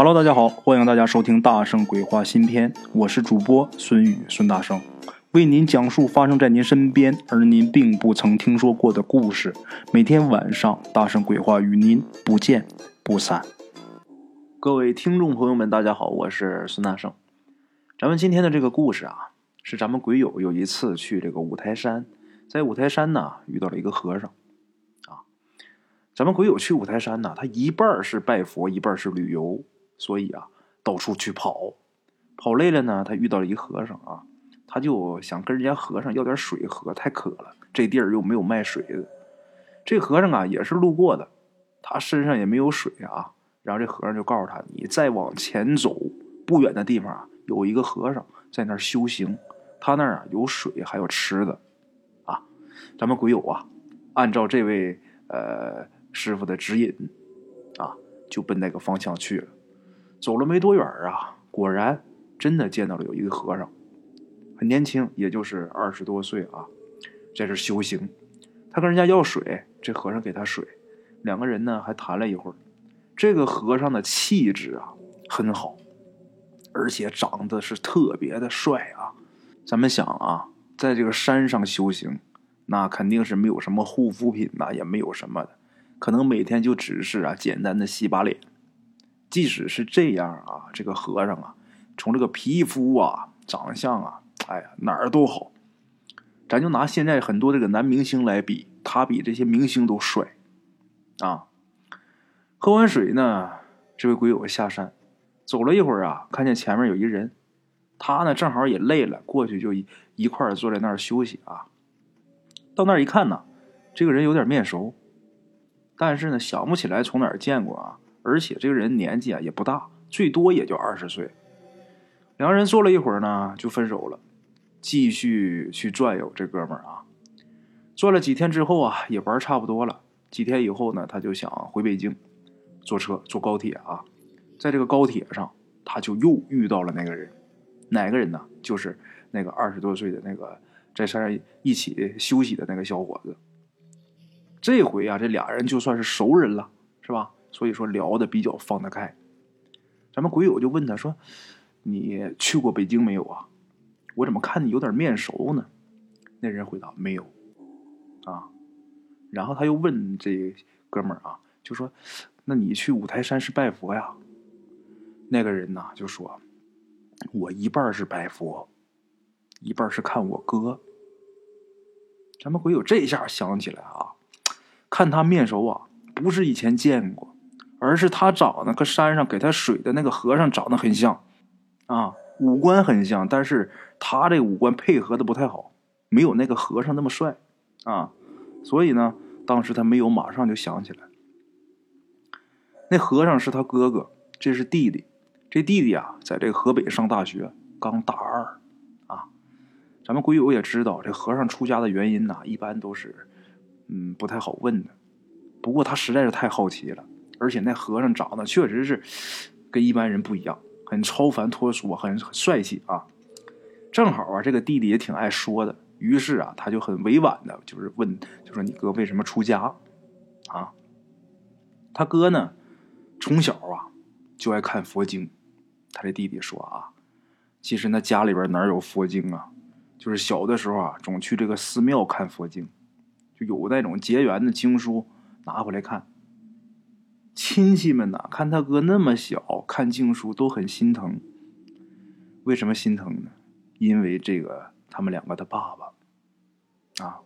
Hello，大家好，欢迎大家收听《大圣鬼话》新篇，我是主播孙宇孙大圣，为您讲述发生在您身边而您并不曾听说过的故事。每天晚上，《大圣鬼话》与您不见不散。各位听众朋友们，大家好，我是孙大圣。咱们今天的这个故事啊，是咱们鬼友有一次去这个五台山，在五台山呢遇到了一个和尚啊。咱们鬼友去五台山呢，他一半是拜佛，一半是旅游。所以啊，到处去跑，跑累了呢，他遇到了一和尚啊，他就想跟人家和尚要点水喝，太渴了。这地儿又没有卖水的。这和尚啊也是路过的，他身上也没有水啊。然后这和尚就告诉他：“你再往前走不远的地方啊，有一个和尚在那儿修行，他那儿啊有水还有吃的。”啊，咱们鬼友啊，按照这位呃师傅的指引啊，就奔那个方向去了。走了没多远啊，果然真的见到了有一个和尚，很年轻，也就是二十多岁啊，在这修行。他跟人家要水，这和尚给他水，两个人呢还谈了一会儿。这个和尚的气质啊很好，而且长得是特别的帅啊。咱们想啊，在这个山上修行，那肯定是没有什么护肤品呐，也没有什么的，可能每天就只是啊简单的洗把脸。即使是这样啊，这个和尚啊，从这个皮肤啊、长相啊，哎呀，哪儿都好。咱就拿现在很多这个男明星来比，他比这些明星都帅啊。喝完水呢，这位鬼友下山，走了一会儿啊，看见前面有一人，他呢正好也累了，过去就一一块坐在那儿休息啊。到那儿一看呢，这个人有点面熟，但是呢想不起来从哪儿见过啊。而且这个人年纪啊也不大，最多也就二十岁。两个人坐了一会儿呢，就分手了，继续去转悠。这哥们儿啊，转了几天之后啊，也玩差不多了。几天以后呢，他就想回北京，坐车坐高铁啊。在这个高铁上，他就又遇到了那个人，哪个人呢？就是那个二十多岁的那个在山上一起休息的那个小伙子。这回啊，这俩人就算是熟人了，是吧？所以说聊的比较放得开，咱们鬼友就问他说：“你去过北京没有啊？我怎么看你有点面熟呢？”那人回答：“没有。”啊，然后他又问这哥们儿啊，就说：“那你去五台山是拜佛呀？”那个人呐就说：“我一半是拜佛，一半是看我哥。”咱们鬼友这下想起来啊，看他面熟啊，不是以前见过。而是他长得和山上给他水的那个和尚长得很像，啊，五官很像，但是他这五官配合的不太好，没有那个和尚那么帅，啊，所以呢，当时他没有马上就想起来，那和尚是他哥哥，这是弟弟，这弟弟啊，在这个河北上大学，刚大二，啊，咱们鬼友也知道，这和尚出家的原因呢，一般都是，嗯，不太好问的，不过他实在是太好奇了。而且那和尚长得确实是跟一般人不一样，很超凡脱俗，很帅气啊！正好啊，这个弟弟也挺爱说的，于是啊，他就很委婉的，就是问，就说你哥为什么出家啊？他哥呢，从小啊就爱看佛经。他这弟弟说啊，其实那家里边哪有佛经啊？就是小的时候啊，总去这个寺庙看佛经，就有那种结缘的经书拿回来看。亲戚们呐，看他哥那么小，看静书都很心疼。为什么心疼呢？因为这个，他们两个的爸爸啊，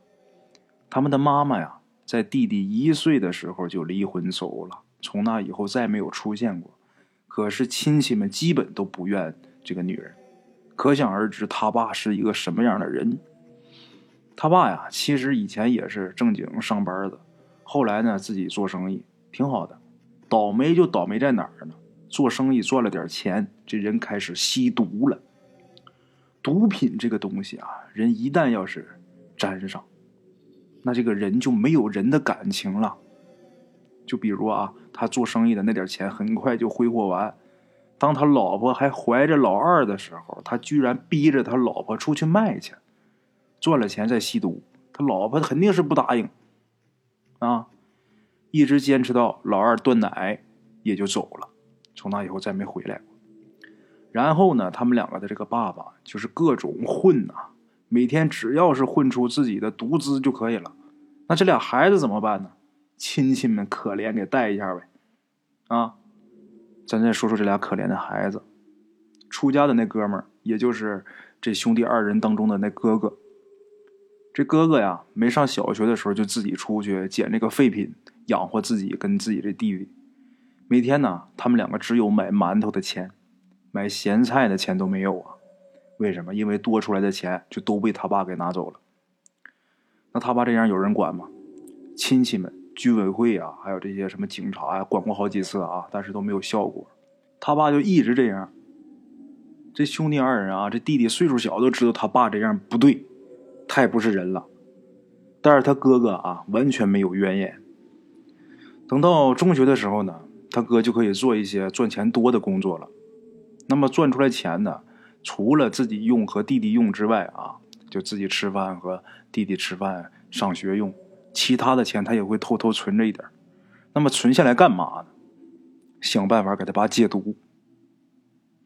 他们的妈妈呀，在弟弟一岁的时候就离婚走了，从那以后再没有出现过。可是亲戚们基本都不怨这个女人，可想而知他爸是一个什么样的人。他爸呀，其实以前也是正经上班的，后来呢，自己做生意挺好的。倒霉就倒霉在哪儿呢？做生意赚了点钱，这人开始吸毒了。毒品这个东西啊，人一旦要是沾上，那这个人就没有人的感情了。就比如啊，他做生意的那点钱很快就挥霍完。当他老婆还怀着老二的时候，他居然逼着他老婆出去卖去，赚了钱再吸毒。他老婆肯定是不答应啊。一直坚持到老二断奶，也就走了。从那以后再没回来过。然后呢，他们两个的这个爸爸就是各种混呐，每天只要是混出自己的独资就可以了。那这俩孩子怎么办呢？亲戚们可怜给带一下呗。啊，咱再说说这俩可怜的孩子。出家的那哥们儿，也就是这兄弟二人当中的那哥哥。这哥哥呀，没上小学的时候就自己出去捡这个废品养活自己跟自己这弟弟。每天呢，他们两个只有买馒头的钱，买咸菜的钱都没有啊。为什么？因为多出来的钱就都被他爸给拿走了。那他爸这样有人管吗？亲戚们、居委会啊，还有这些什么警察呀，管过好几次啊，但是都没有效果。他爸就一直这样。这兄弟二人啊，这弟弟岁数小，都知道他爸这样不对，太不是人了。但是他哥哥啊，完全没有怨言。等到中学的时候呢，他哥就可以做一些赚钱多的工作了。那么赚出来钱呢，除了自己用和弟弟用之外啊，就自己吃饭和弟弟吃饭、上学用，其他的钱他也会偷偷存着一点。那么存下来干嘛呢？想办法给他爸戒毒。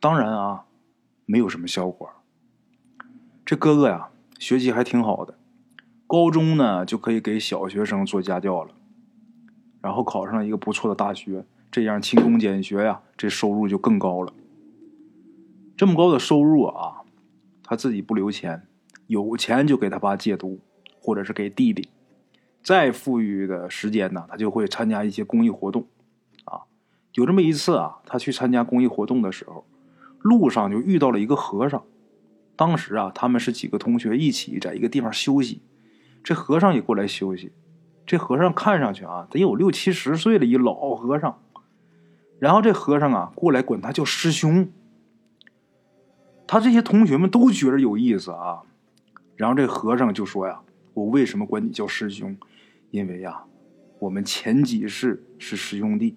当然啊。没有什么效果。这哥哥呀，学习还挺好的，高中呢就可以给小学生做家教了，然后考上了一个不错的大学，这样勤工俭学呀，这收入就更高了。这么高的收入啊，他自己不留钱，有钱就给他爸戒毒，或者是给弟弟。再富裕的时间呢，他就会参加一些公益活动。啊，有这么一次啊，他去参加公益活动的时候。路上就遇到了一个和尚，当时啊，他们是几个同学一起在一个地方休息，这和尚也过来休息。这和尚看上去啊，得有六七十岁了，一老和尚。然后这和尚啊过来管他叫师兄。他这些同学们都觉得有意思啊。然后这和尚就说呀：“我为什么管你叫师兄？因为呀，我们前几世是师兄弟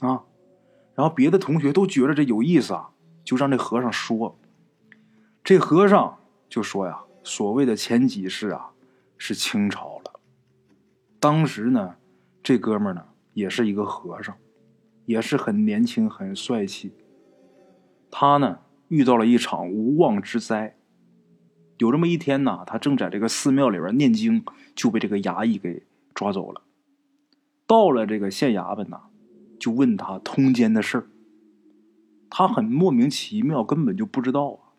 啊。”然后别的同学都觉得这有意思啊，就让这和尚说。这和尚就说呀：“所谓的前几世啊，是清朝了。当时呢，这哥们呢也是一个和尚，也是很年轻、很帅气。他呢遇到了一场无妄之灾。有这么一天呢，他正在这个寺庙里边念经，就被这个衙役给抓走了。到了这个县衙门呢。”就问他通奸的事儿，他很莫名其妙，根本就不知道啊。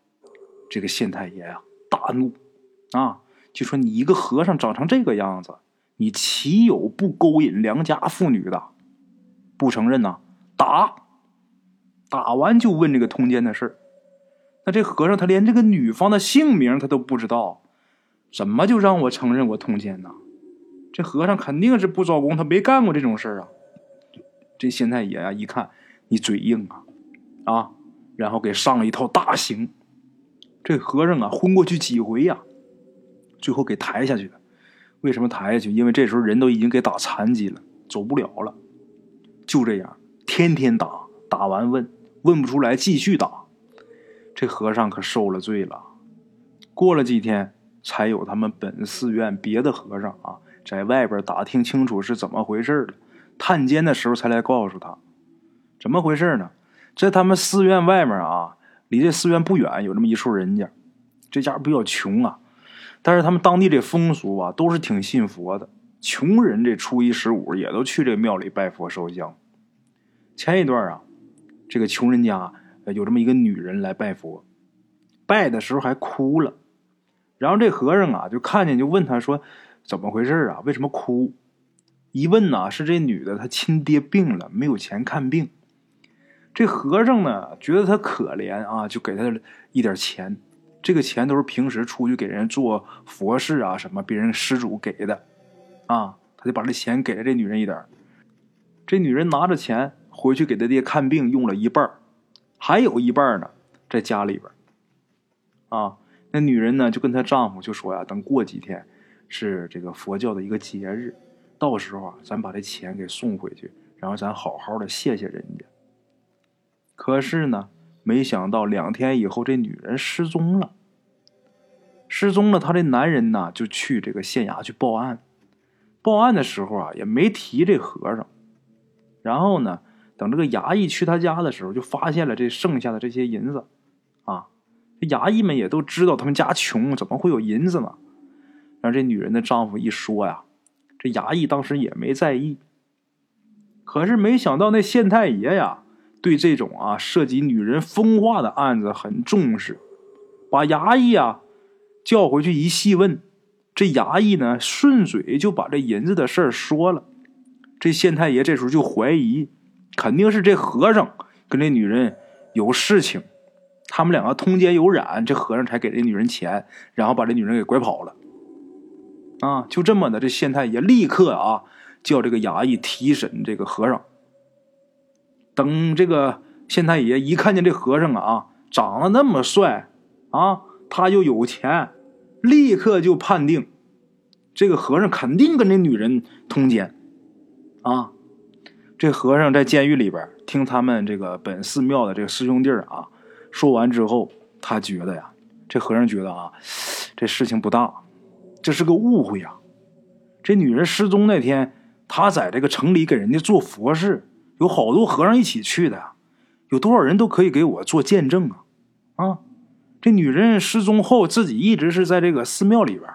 这个县太爷啊，大怒啊，就说：“你一个和尚长成这个样子，你岂有不勾引良家妇女的？不承认呐，打！打完就问这个通奸的事。那这和尚他连这个女方的姓名他都不知道，怎么就让我承认我通奸呢？这和尚肯定是不招供，他没干过这种事儿啊。”这县太爷啊，一看你嘴硬啊，啊，然后给上了一套大刑。这和尚啊，昏过去几回呀，最后给抬下去了。为什么抬下去？因为这时候人都已经给打残疾了，走不了了。就这样，天天打，打完问，问不出来，继续打。这和尚可受了罪了。过了几天，才有他们本寺院别的和尚啊，在外边打听清楚是怎么回事了。探监的时候才来告诉他，怎么回事呢？在他们寺院外面啊，离这寺院不远有这么一处人家，这家比较穷啊，但是他们当地这风俗啊，都是挺信佛的。穷人这初一十五也都去这庙里拜佛烧香。前一段啊，这个穷人家有这么一个女人来拜佛，拜的时候还哭了，然后这和尚啊就看见就问他说：“怎么回事啊？为什么哭？”一问呐，是这女的她亲爹病了，没有钱看病。这和尚呢，觉得她可怜啊，就给她一点钱。这个钱都是平时出去给人做佛事啊，什么别人施主给的，啊，他就把这钱给了这女人一点。这女人拿着钱回去给他爹看病，用了一半还有一半呢，在家里边。啊，那女人呢，就跟她丈夫就说呀，等过几天是这个佛教的一个节日。到时候啊，咱把这钱给送回去，然后咱好好的谢谢人家。可是呢，没想到两天以后，这女人失踪了。失踪了，她这男人呢，就去这个县衙去报案。报案的时候啊，也没提这和尚。然后呢，等这个衙役去他家的时候，就发现了这剩下的这些银子，啊，这衙役们也都知道他们家穷，怎么会有银子呢？让这女人的丈夫一说呀，这衙役当时也没在意。可是没想到那县太爷呀，对这种啊涉及女人风化的案子很重视，把衙役啊叫回去一细问，这衙役呢顺嘴就把这银子的事儿说了。这县太爷这时候就怀疑。肯定是这和尚跟这女人有事情，他们两个通奸有染，这和尚才给这女人钱，然后把这女人给拐跑了。啊，就这么的，这县太爷立刻啊叫这个衙役提审这个和尚。等这个县太爷一看见这和尚啊长得那么帅啊，他又有钱，立刻就判定这个和尚肯定跟这女人通奸啊。这和尚在监狱里边听他们这个本寺庙的这个师兄弟啊说完之后，他觉得呀，这和尚觉得啊，这事情不大，这是个误会呀。这女人失踪那天，他在这个城里给人家做佛事，有好多和尚一起去的，有多少人都可以给我做见证啊！啊，这女人失踪后，自己一直是在这个寺庙里边，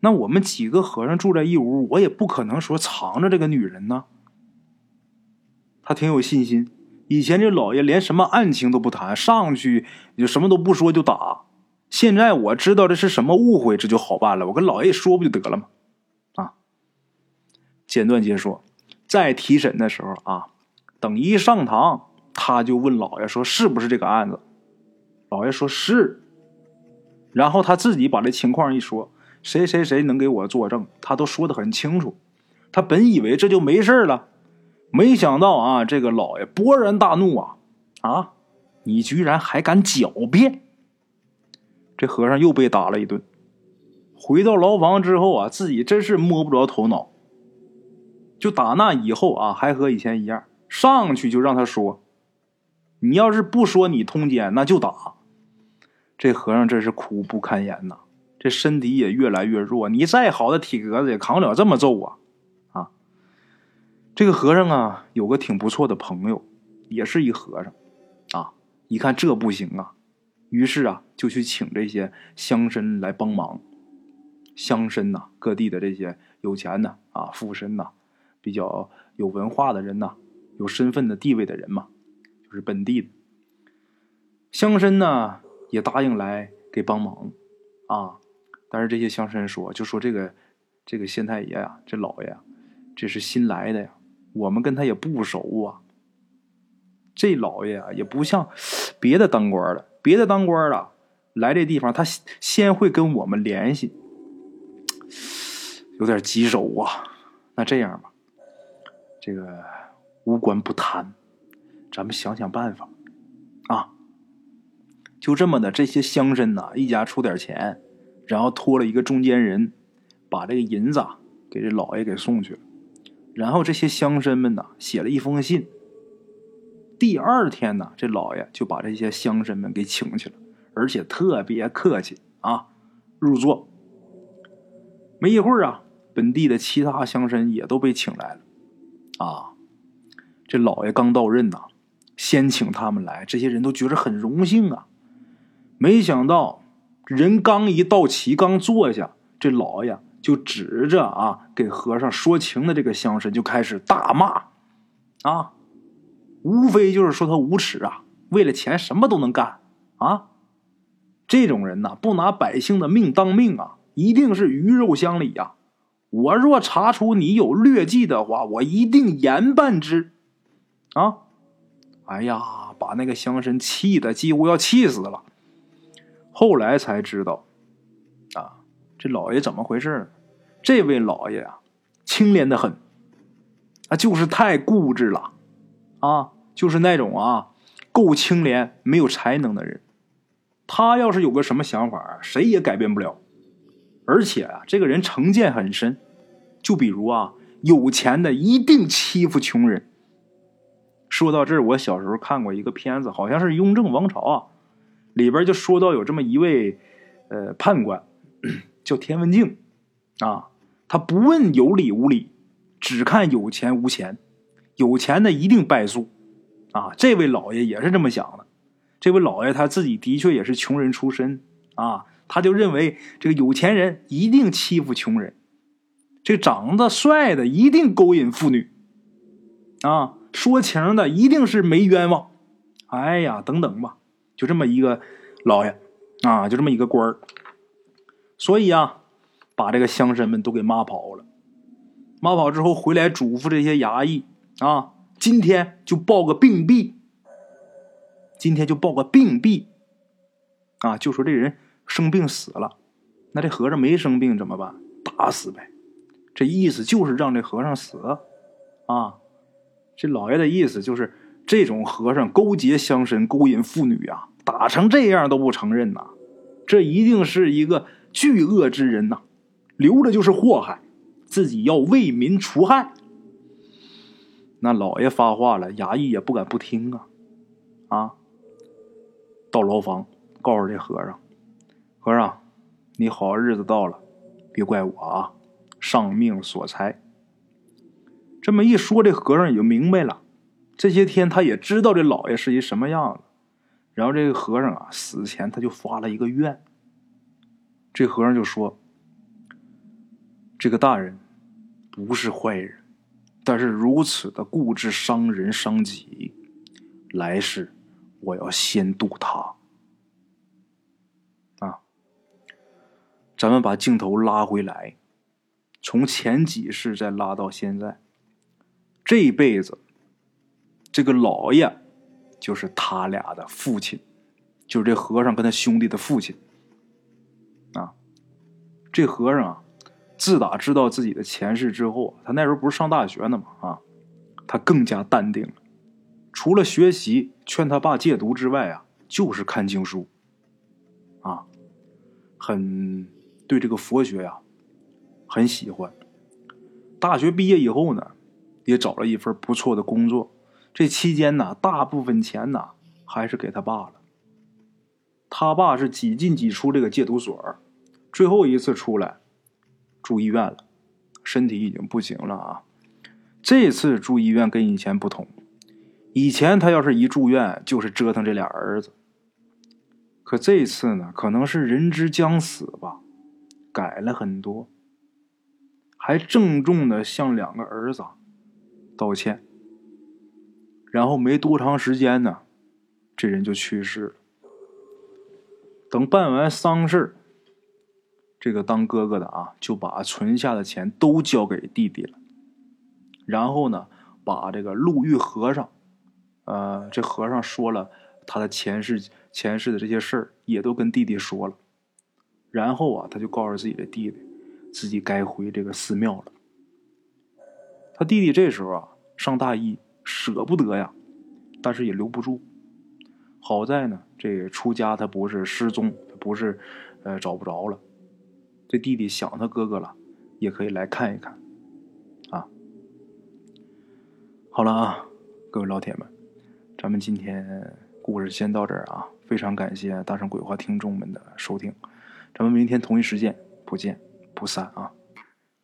那我们几个和尚住在一屋，我也不可能说藏着这个女人呢。他挺有信心。以前这老爷连什么案情都不谈，上去就什么都不说就打。现在我知道这是什么误会，这就好办了。我跟老爷说不就得了吗？啊！简短结说，在提审的时候啊，等一上堂，他就问老爷说：“是不是这个案子？”老爷说是。然后他自己把这情况一说，谁谁谁能给我作证，他都说的很清楚。他本以为这就没事了。没想到啊，这个老爷勃然大怒啊！啊，你居然还敢狡辩！这和尚又被打了一顿。回到牢房之后啊，自己真是摸不着头脑。就打那以后啊，还和以前一样，上去就让他说：“你要是不说你通奸，那就打。”这和尚真是苦不堪言呐，这身体也越来越弱。你再好的体格子也扛不了这么揍啊！啊这个和尚啊，有个挺不错的朋友，也是一和尚，啊，一看这不行啊，于是啊，就去请这些乡绅来帮忙。乡绅呐，各地的这些有钱的啊，富绅呐，比较有文化的人呐，有身份的地位的人嘛，就是本地的乡绅呢，也答应来给帮忙，啊，但是这些乡绅说，就说这个这个县太爷呀，这老爷啊，这是新来的呀。我们跟他也不熟啊，这老爷啊也不像别的当官的，别的当官的来这地方，他先会跟我们联系，有点棘手啊。那这样吧，这个无官不贪，咱们想想办法啊。就这么的，这些乡绅呐，一家出点钱，然后托了一个中间人，把这个银子给这老爷给送去了。然后这些乡绅们呢，写了一封信。第二天呢，这老爷就把这些乡绅们给请去了，而且特别客气啊，入座。没一会儿啊，本地的其他乡绅也都被请来了。啊，这老爷刚到任呐，先请他们来，这些人都觉得很荣幸啊。没想到人刚一到齐，刚坐下，这老爷。就指着啊，给和尚说情的这个乡绅就开始大骂，啊，无非就是说他无耻啊，为了钱什么都能干啊，这种人呐，不拿百姓的命当命啊，一定是鱼肉乡里呀。我若查出你有劣迹的话，我一定严办之，啊，哎呀，把那个乡绅气的几乎要气死了。后来才知道，啊。这老爷怎么回事？这位老爷啊，清廉的很，啊，就是太固执了，啊，就是那种啊，够清廉没有才能的人。他要是有个什么想法，谁也改变不了。而且啊，这个人成见很深，就比如啊，有钱的一定欺负穷人。说到这儿，我小时候看过一个片子，好像是《雍正王朝》啊，里边就说到有这么一位呃判官。叫田文镜，啊，他不问有理无理，只看有钱无钱，有钱的一定败诉，啊，这位老爷也是这么想的。这位老爷他自己的确也是穷人出身啊，他就认为这个有钱人一定欺负穷人，这长得帅的一定勾引妇女，啊，说情的一定是没冤枉。哎呀，等等吧，就这么一个老爷啊，就这么一个官儿。所以啊，把这个乡绅们都给骂跑了。骂跑之后回来嘱咐这些衙役啊，今天就报个病毙。今天就报个病毙，啊，就说这人生病死了，那这和尚没生病怎么办？打死呗。这意思就是让这和尚死，啊，这老爷的意思就是这种和尚勾结乡绅、勾引妇女啊，打成这样都不承认呐，这一定是一个巨恶之人呐，留着就是祸害，自己要为民除害。那老爷发话了，衙役也不敢不听啊，啊。到牢房，告诉这和尚：“和尚，你好日子到了，别怪我啊，丧命所裁。”这么一说，这和尚也就明白了。这些天他也知道这老爷是一什么样子。然后这个和尚啊，死前他就发了一个愿。这和尚就说：“这个大人不是坏人，但是如此的固执伤人伤己，来世。”我要先渡他啊！咱们把镜头拉回来，从前几世再拉到现在，这辈子这个老爷就是他俩的父亲，就是这和尚跟他兄弟的父亲啊。这和尚啊，自打知道自己的前世之后，他那时候不是上大学呢嘛啊，他更加淡定了。除了学习、劝他爸戒毒之外啊，就是看经书，啊，很对这个佛学呀很喜欢。大学毕业以后呢，也找了一份不错的工作。这期间呢，大部分钱呢还是给他爸了。他爸是几进几出这个戒毒所，最后一次出来住医院了，身体已经不行了啊。这次住医院跟以前不同。以前他要是一住院，就是折腾这俩儿子。可这次呢，可能是人之将死吧，改了很多，还郑重的向两个儿子道歉。然后没多长时间呢，这人就去世了。等办完丧事这个当哥哥的啊，就把存下的钱都交给弟弟了。然后呢，把这个陆玉和尚。呃，这和尚说了他的前世前世的这些事儿，也都跟弟弟说了。然后啊，他就告诉自己的弟弟，自己该回这个寺庙了。他弟弟这时候啊，上大一，舍不得呀，但是也留不住。好在呢，这出家他不是失踪，他不是呃找不着了。这弟弟想他哥哥了，也可以来看一看。啊，好了啊，各位老铁们。咱们今天故事先到这儿啊！非常感谢大圣鬼话听众们的收听，咱们明天同一时间不见不散啊